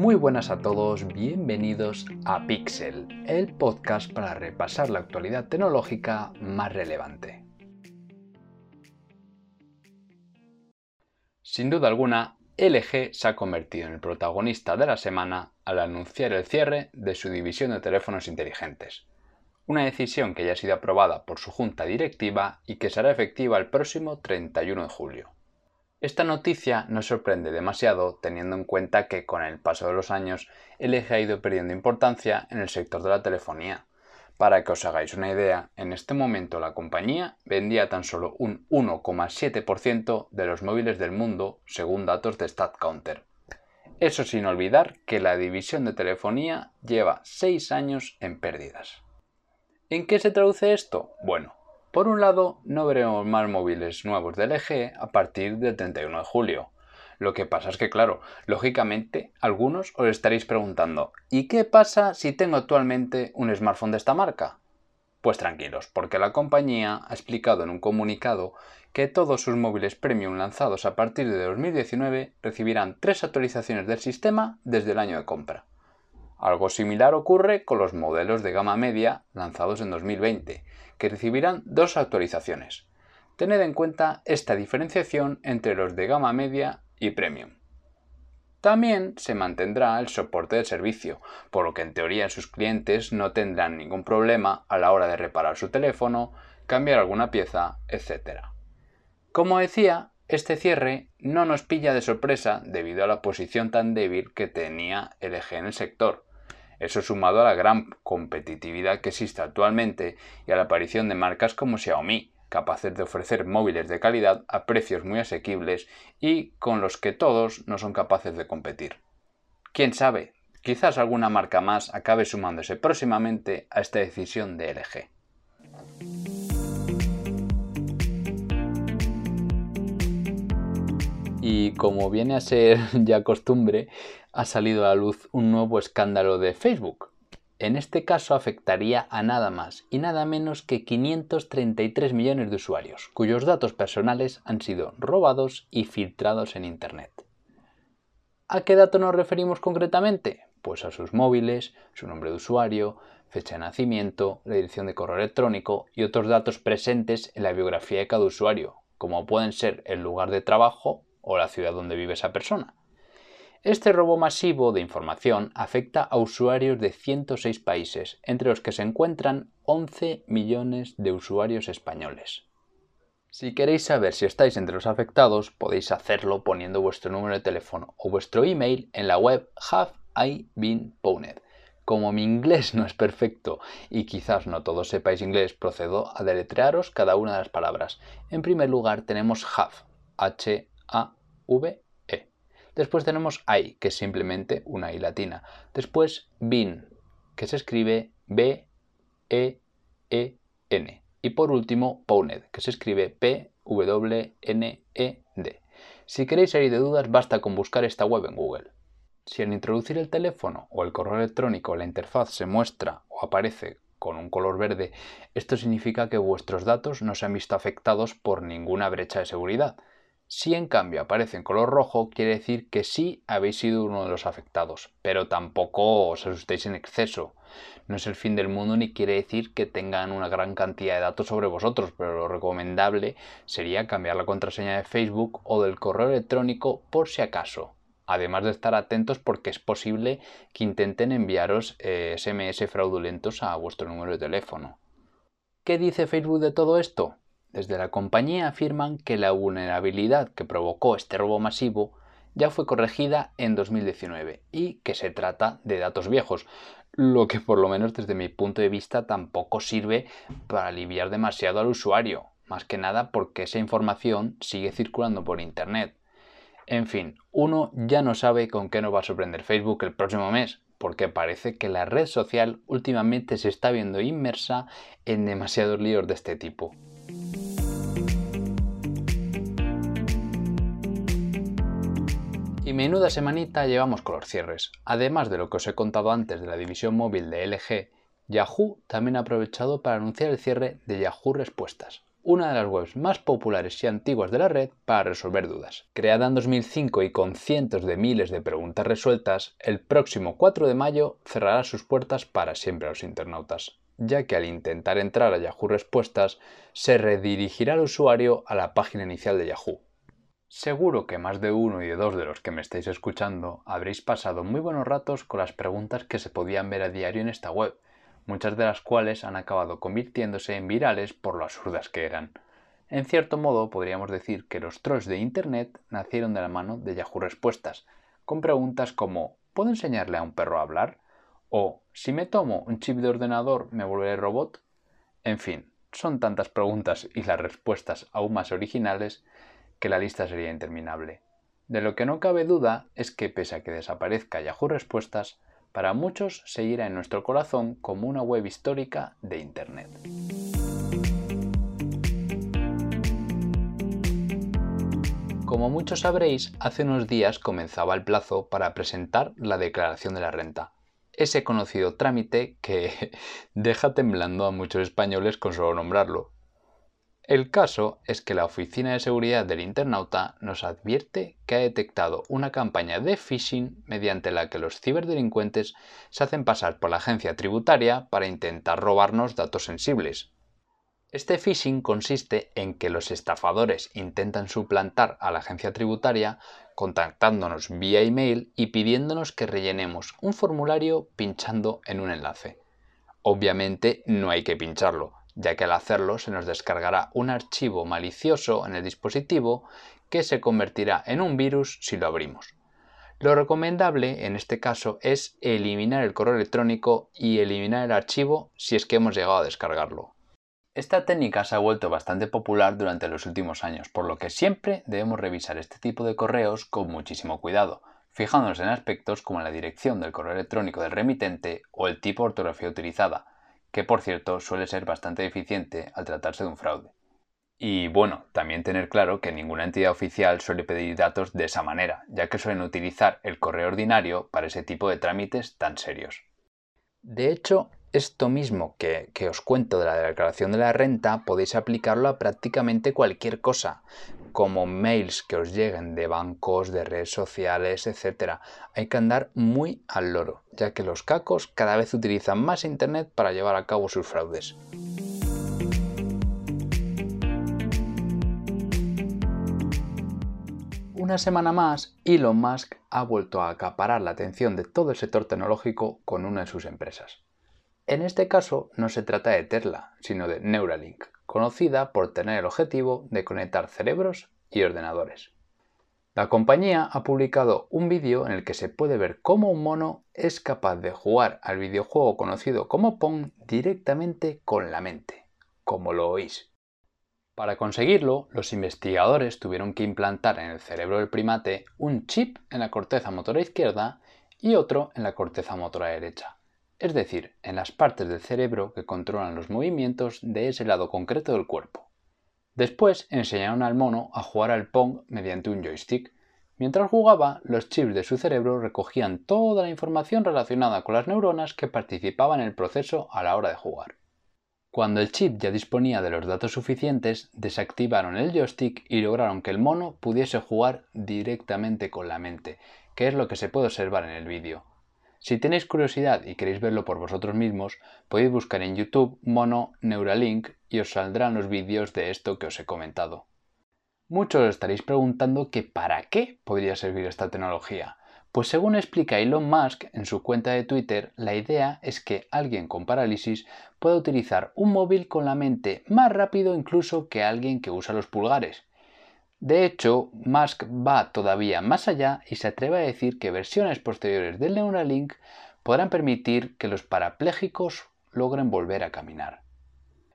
Muy buenas a todos, bienvenidos a Pixel, el podcast para repasar la actualidad tecnológica más relevante. Sin duda alguna, LG se ha convertido en el protagonista de la semana al anunciar el cierre de su división de teléfonos inteligentes, una decisión que ya ha sido aprobada por su junta directiva y que será efectiva el próximo 31 de julio. Esta noticia no sorprende demasiado teniendo en cuenta que con el paso de los años el eje ha ido perdiendo importancia en el sector de la telefonía. Para que os hagáis una idea, en este momento la compañía vendía tan solo un 1,7% de los móviles del mundo según datos de StatCounter. Eso sin olvidar que la división de telefonía lleva 6 años en pérdidas. ¿En qué se traduce esto? Bueno, por un lado, no veremos más móviles nuevos del LG a partir del 31 de julio. Lo que pasa es que, claro, lógicamente, algunos os estaréis preguntando, ¿y qué pasa si tengo actualmente un smartphone de esta marca? Pues tranquilos, porque la compañía ha explicado en un comunicado que todos sus móviles premium lanzados a partir de 2019 recibirán tres actualizaciones del sistema desde el año de compra. Algo similar ocurre con los modelos de gama media lanzados en 2020, que recibirán dos actualizaciones. Tened en cuenta esta diferenciación entre los de gama media y premium. También se mantendrá el soporte del servicio, por lo que en teoría sus clientes no tendrán ningún problema a la hora de reparar su teléfono, cambiar alguna pieza, etc. Como decía, este cierre no nos pilla de sorpresa debido a la posición tan débil que tenía LG en el sector, eso sumado a la gran competitividad que existe actualmente y a la aparición de marcas como Xiaomi, capaces de ofrecer móviles de calidad a precios muy asequibles y con los que todos no son capaces de competir. Quién sabe, quizás alguna marca más acabe sumándose próximamente a esta decisión de LG. Y como viene a ser ya costumbre, ha salido a la luz un nuevo escándalo de Facebook. En este caso afectaría a nada más y nada menos que 533 millones de usuarios, cuyos datos personales han sido robados y filtrados en Internet. ¿A qué dato nos referimos concretamente? Pues a sus móviles, su nombre de usuario, fecha de nacimiento, la dirección de correo electrónico y otros datos presentes en la biografía de cada usuario, como pueden ser el lugar de trabajo o la ciudad donde vive esa persona. Este robo masivo de información afecta a usuarios de 106 países, entre los que se encuentran 11 millones de usuarios españoles. Si queréis saber si estáis entre los afectados, podéis hacerlo poniendo vuestro número de teléfono o vuestro email en la web Have I Been Pwned. Como mi inglés no es perfecto y quizás no todos sepáis inglés, procedo a deletrearos cada una de las palabras. En primer lugar tenemos have, H-A-V Después tenemos I, que es simplemente una I latina. Después bin, que se escribe B-E-E-N. Y por último, Pwned, que se escribe P-W-N-E-D. Si queréis salir de dudas, basta con buscar esta web en Google. Si al introducir el teléfono o el correo electrónico la interfaz se muestra o aparece con un color verde, esto significa que vuestros datos no se han visto afectados por ninguna brecha de seguridad. Si en cambio aparece en color rojo, quiere decir que sí habéis sido uno de los afectados, pero tampoco os asustéis en exceso. No es el fin del mundo ni quiere decir que tengan una gran cantidad de datos sobre vosotros, pero lo recomendable sería cambiar la contraseña de Facebook o del correo electrónico por si acaso. Además de estar atentos porque es posible que intenten enviaros SMS eh, fraudulentos a vuestro número de teléfono. ¿Qué dice Facebook de todo esto? Desde la compañía afirman que la vulnerabilidad que provocó este robo masivo ya fue corregida en 2019 y que se trata de datos viejos, lo que por lo menos desde mi punto de vista tampoco sirve para aliviar demasiado al usuario, más que nada porque esa información sigue circulando por Internet. En fin, uno ya no sabe con qué nos va a sorprender Facebook el próximo mes, porque parece que la red social últimamente se está viendo inmersa en demasiados líos de este tipo. Y menuda semanita llevamos con los cierres. Además de lo que os he contado antes de la división móvil de LG, Yahoo también ha aprovechado para anunciar el cierre de Yahoo Respuestas, una de las webs más populares y antiguas de la red para resolver dudas. Creada en 2005 y con cientos de miles de preguntas resueltas, el próximo 4 de mayo cerrará sus puertas para siempre a los internautas, ya que al intentar entrar a Yahoo Respuestas se redirigirá al usuario a la página inicial de Yahoo. Seguro que más de uno y de dos de los que me estáis escuchando habréis pasado muy buenos ratos con las preguntas que se podían ver a diario en esta web, muchas de las cuales han acabado convirtiéndose en virales por lo absurdas que eran. En cierto modo, podríamos decir que los trolls de Internet nacieron de la mano de Yahoo Respuestas, con preguntas como ¿Puedo enseñarle a un perro a hablar? o si me tomo un chip de ordenador, ¿me volveré robot? En fin, son tantas preguntas y las respuestas aún más originales que la lista sería interminable. De lo que no cabe duda es que pese a que desaparezca Yahoo Respuestas, para muchos seguirá en nuestro corazón como una web histórica de Internet. Como muchos sabréis, hace unos días comenzaba el plazo para presentar la declaración de la renta, ese conocido trámite que deja temblando a muchos españoles con solo nombrarlo. El caso es que la Oficina de Seguridad del Internauta nos advierte que ha detectado una campaña de phishing mediante la que los ciberdelincuentes se hacen pasar por la agencia tributaria para intentar robarnos datos sensibles. Este phishing consiste en que los estafadores intentan suplantar a la agencia tributaria contactándonos vía email y pidiéndonos que rellenemos un formulario pinchando en un enlace. Obviamente no hay que pincharlo, ya que al hacerlo se nos descargará un archivo malicioso en el dispositivo que se convertirá en un virus si lo abrimos. Lo recomendable en este caso es eliminar el correo electrónico y eliminar el archivo si es que hemos llegado a descargarlo. Esta técnica se ha vuelto bastante popular durante los últimos años, por lo que siempre debemos revisar este tipo de correos con muchísimo cuidado, fijándonos en aspectos como la dirección del correo electrónico del remitente o el tipo de ortografía utilizada, que por cierto suele ser bastante eficiente al tratarse de un fraude. Y bueno, también tener claro que ninguna entidad oficial suele pedir datos de esa manera, ya que suelen utilizar el correo ordinario para ese tipo de trámites tan serios. De hecho, esto mismo que, que, os cuento de la declaración de la renta podéis aplicarlo a prácticamente cualquier cosa, como mails que os lleguen de bancos, de redes sociales, etc. Hay que andar muy al loro, ya que los cacos cada vez utilizan más Internet para llevar a cabo sus fraudes. Una semana más, Elon Musk ha vuelto a acaparar la atención de todo el sector tecnológico con una de sus empresas. En este caso no se trata de Tesla, sino de Neuralink, conocida por tener el objetivo de conectar cerebros y ordenadores. La compañía ha publicado un vídeo en el que se puede ver cómo un mono es capaz de jugar al videojuego conocido como Pong directamente con la mente, como lo oís. Para conseguirlo, los investigadores tuvieron que implantar en el cerebro del primate un chip en la corteza motora izquierda y otro en la corteza motora derecha es decir, en las partes del cerebro que controlan los movimientos de ese lado concreto del cuerpo. Después enseñaron al mono a jugar al Pong mediante un joystick. Mientras jugaba, los chips de su cerebro recogían toda la información relacionada con las neuronas que participaban en el proceso a la hora de jugar. Cuando el chip ya disponía de los datos suficientes, desactivaron el joystick y lograron que el mono pudiese jugar directamente con la mente, que es lo que se puede observar en el vídeo. Si tenéis curiosidad y queréis verlo por vosotros mismos, podéis buscar en YouTube Mono Neuralink y os saldrán los vídeos de esto que os he comentado. Muchos os estaréis preguntando que para qué podría servir esta tecnología. Pues según explica Elon Musk en su cuenta de Twitter, la idea es que alguien con parálisis pueda utilizar un móvil con la mente más rápido incluso que alguien que usa los pulgares. De hecho, Musk va todavía más allá y se atreve a decir que versiones posteriores del Neuralink podrán permitir que los parapléjicos logren volver a caminar.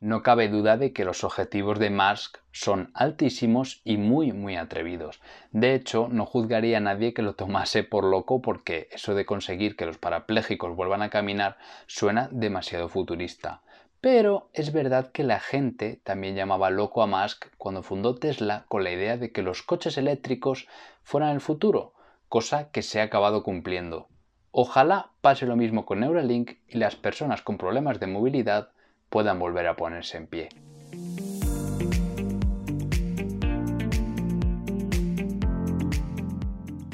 No cabe duda de que los objetivos de Musk son altísimos y muy muy atrevidos. De hecho, no juzgaría a nadie que lo tomase por loco porque eso de conseguir que los parapléjicos vuelvan a caminar suena demasiado futurista. Pero es verdad que la gente también llamaba loco a Musk cuando fundó Tesla con la idea de que los coches eléctricos fueran el futuro, cosa que se ha acabado cumpliendo. Ojalá pase lo mismo con Neuralink y las personas con problemas de movilidad puedan volver a ponerse en pie.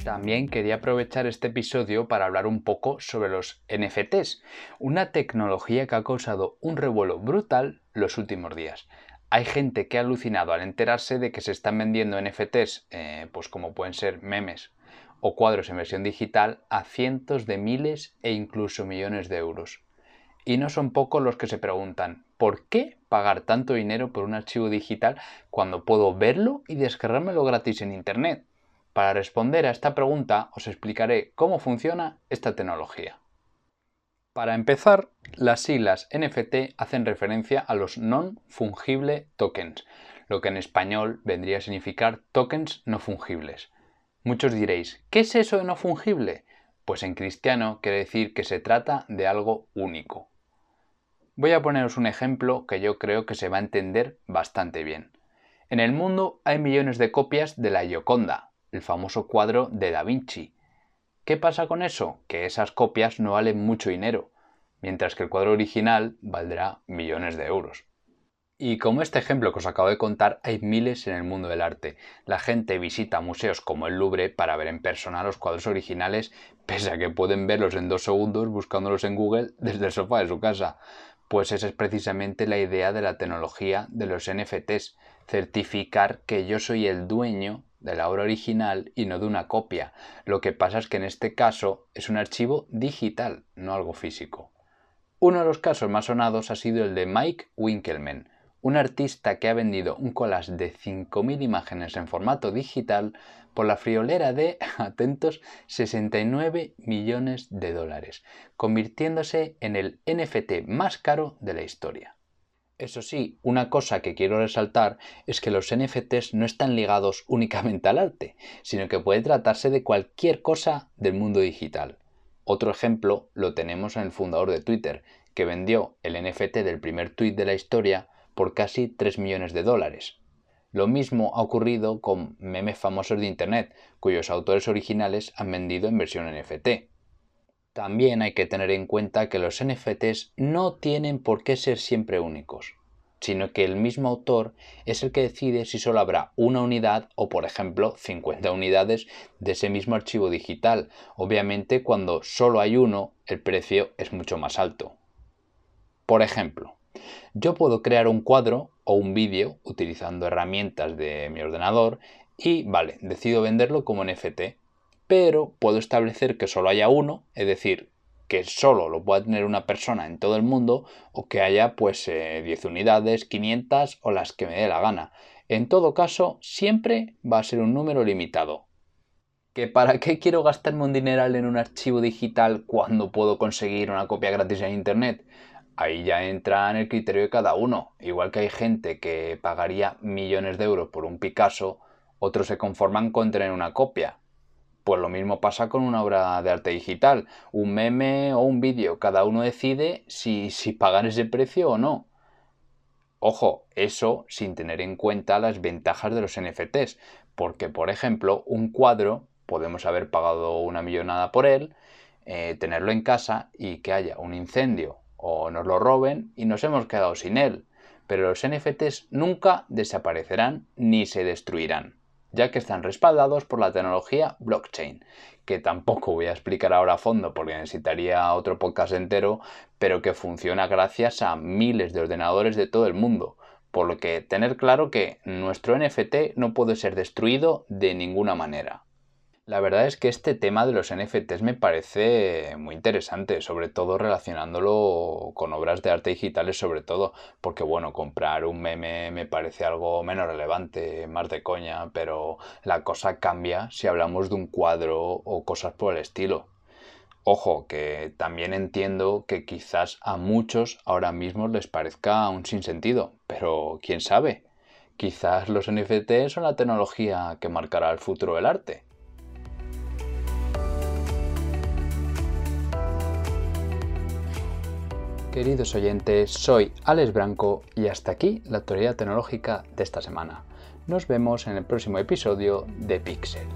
También quería aprovechar este episodio para hablar un poco sobre los NFTs, una tecnología que ha causado un revuelo brutal los últimos días. Hay gente que ha alucinado al enterarse de que se están vendiendo NFTs, eh, pues como pueden ser memes o cuadros en versión digital, a cientos de miles e incluso millones de euros. Y no son pocos los que se preguntan, ¿por qué pagar tanto dinero por un archivo digital cuando puedo verlo y descargármelo gratis en Internet? Para responder a esta pregunta os explicaré cómo funciona esta tecnología. Para empezar, las siglas NFT hacen referencia a los non-fungible tokens, lo que en español vendría a significar tokens no fungibles. Muchos diréis, ¿qué es eso de no fungible? Pues en cristiano quiere decir que se trata de algo único. Voy a poneros un ejemplo que yo creo que se va a entender bastante bien. En el mundo hay millones de copias de la Gioconda, el famoso cuadro de Da Vinci. ¿Qué pasa con eso? Que esas copias no valen mucho dinero, mientras que el cuadro original valdrá millones de euros. Y como este ejemplo que os acabo de contar, hay miles en el mundo del arte. La gente visita museos como el Louvre para ver en persona los cuadros originales, pese a que pueden verlos en dos segundos buscándolos en Google desde el sofá de su casa. Pues esa es precisamente la idea de la tecnología de los NFTs, certificar que yo soy el dueño de la obra original y no de una copia. Lo que pasa es que en este caso es un archivo digital, no algo físico. Uno de los casos más sonados ha sido el de Mike Winkelmann, un artista que ha vendido un collage de 5.000 imágenes en formato digital por la friolera de, atentos, 69 millones de dólares, convirtiéndose en el NFT más caro de la historia. Eso sí, una cosa que quiero resaltar es que los NFTs no están ligados únicamente al arte, sino que puede tratarse de cualquier cosa del mundo digital. Otro ejemplo lo tenemos en el fundador de Twitter, que vendió el NFT del primer tweet de la historia por casi 3 millones de dólares. Lo mismo ha ocurrido con memes famosos de Internet, cuyos autores originales han vendido en versión NFT. También hay que tener en cuenta que los NFTs no tienen por qué ser siempre únicos, sino que el mismo autor es el que decide si solo habrá una unidad o, por ejemplo, 50 unidades de ese mismo archivo digital. Obviamente, cuando solo hay uno, el precio es mucho más alto. Por ejemplo, yo puedo crear un cuadro o un vídeo utilizando herramientas de mi ordenador y, vale, decido venderlo como NFT pero puedo establecer que solo haya uno, es decir, que solo lo pueda tener una persona en todo el mundo o que haya pues 10 eh, unidades, 500 o las que me dé la gana. En todo caso, siempre va a ser un número limitado. ¿Que para qué quiero gastarme un dineral en un archivo digital cuando puedo conseguir una copia gratis en internet? Ahí ya entra en el criterio de cada uno. Igual que hay gente que pagaría millones de euros por un Picasso, otros se conforman con tener una copia. Pues lo mismo pasa con una obra de arte digital, un meme o un vídeo. Cada uno decide si, pagar ese precio o no. Ojo, eso sin tener en cuenta las ventajas de los NFTs, porque por ejemplo un cuadro podemos haber pagado una millonada por él, eh, tenerlo en casa y que haya un incendio o nos lo roben y nos hemos quedado sin él. Pero los NFTs nunca desaparecerán ni se destruirán ya que están respaldados por la tecnología blockchain, que tampoco voy a explicar ahora a fondo porque necesitaría otro podcast entero, pero que funciona gracias a miles de ordenadores de todo el mundo. Por lo que tener claro que nuestro NFT no puede ser destruido de ninguna manera. La verdad es que este tema de los NFTs me parece muy interesante, sobre todo relacionándolo con obras de arte digitales, sobre todo, porque bueno, comprar un meme me parece algo menos relevante, más de coña, pero la cosa cambia si hablamos de un cuadro o cosas por el estilo. Ojo, que también entiendo que quizás a muchos ahora mismo les parezca un sinsentido, pero quién sabe, quizás los NFTs son la tecnología que marcará el futuro del arte. Queridos oyentes, soy Alex Branco y hasta aquí la actualidad tecnológica de esta semana. Nos vemos en el próximo episodio de Pixel.